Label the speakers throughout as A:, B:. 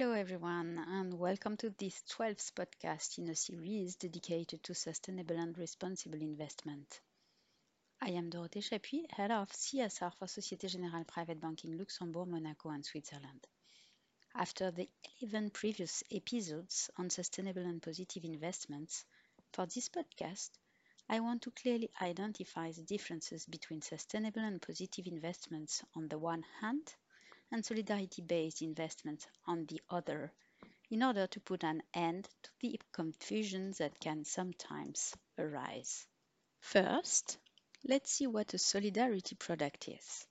A: Hello, everyone, and welcome to this 12th podcast in a series dedicated to sustainable and responsible investment. I am Dorothée Chapuis, head of CSR for Societe Generale Private Banking Luxembourg, Monaco, and Switzerland. After the 11 previous episodes on sustainable and positive investments, for this podcast, I want to clearly identify the differences between sustainable and positive investments on the one hand and solidarity-based investments on the other in order to put an end to the confusion that can sometimes arise. First, let's see what a solidarity product is.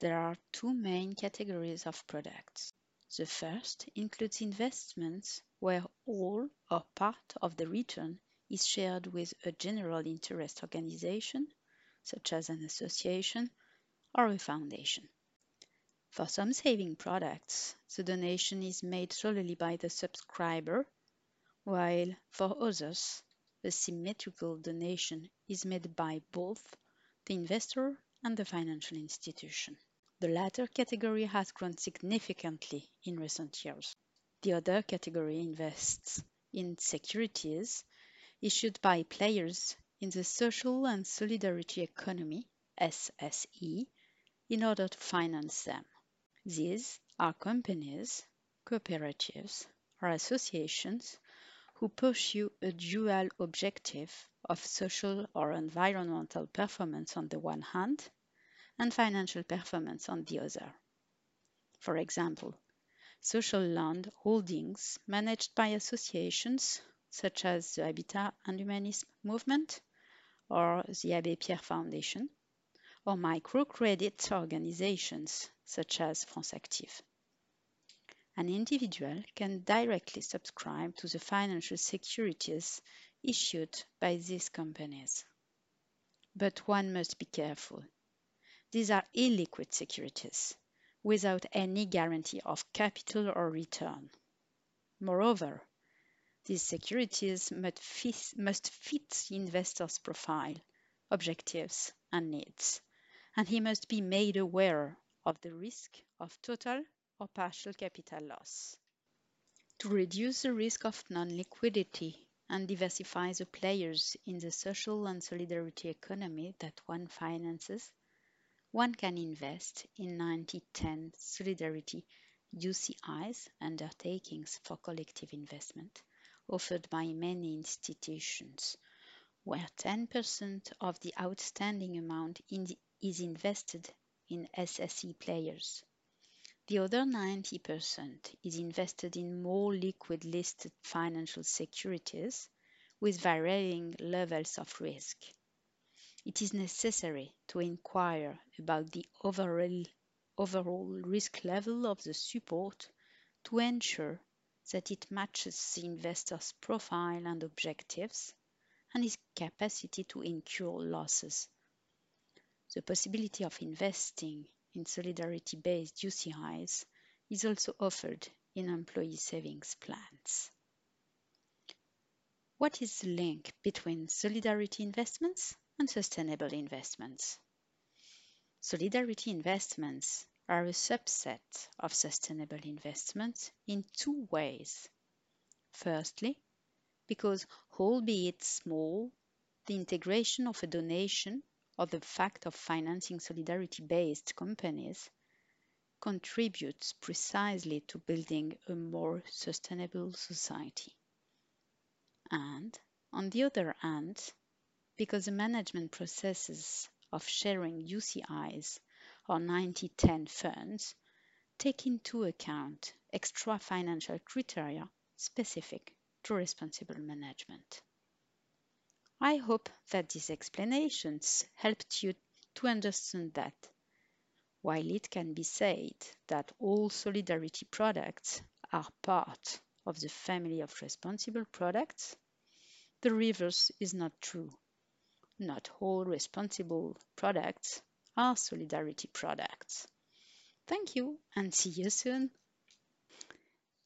A: There are two main categories of products. The first includes investments where all or part of the return is shared with a general interest organization, such as an association or a foundation. For some saving products, the donation is made solely by the subscriber, while for others, a symmetrical donation is made by both the investor and the financial institution. The latter category has grown significantly in recent years. The other category invests in securities issued by players in the social and solidarity economy, SSE, in order to finance them. These are companies, cooperatives, or associations who pursue a dual objective of social or environmental performance on the one hand and financial performance on the other. For example, social land holdings managed by associations such as the Habitat and Humanism Movement or the Abbé Pierre Foundation or microcredit organizations such as France Active. An individual can directly subscribe to the financial securities issued by these companies. But one must be careful. These are illiquid securities without any guarantee of capital or return. Moreover, these securities must fit, must fit the investor's profile, objectives, and needs and he must be made aware of the risk of total or partial capital loss. To reduce the risk of non-liquidity and diversify the players in the social and solidarity economy that one finances, one can invest in 90-10 solidarity UCIs undertakings for collective investment offered by many institutions, where 10% of the outstanding amount in the is invested in SSE players. The other 90% is invested in more liquid listed financial securities with varying levels of risk. It is necessary to inquire about the overall, overall risk level of the support to ensure that it matches the investor's profile and objectives and his capacity to incur losses the possibility of investing in solidarity-based UCIs is also offered in employee savings plans. What is the link between solidarity investments and sustainable investments? Solidarity investments are a subset of sustainable investments in two ways. Firstly, because albeit small, the integration of a donation or the fact of financing solidarity-based companies contributes precisely to building a more sustainable society. And, on the other hand, because the management processes of sharing UCIs or 90-10 funds take into account extra financial criteria specific to responsible management. I hope that these explanations helped you to understand that while it can be said that all solidarity products are part of the family of responsible products, the reverse is not true. Not all responsible products are solidarity products. Thank you and see you soon.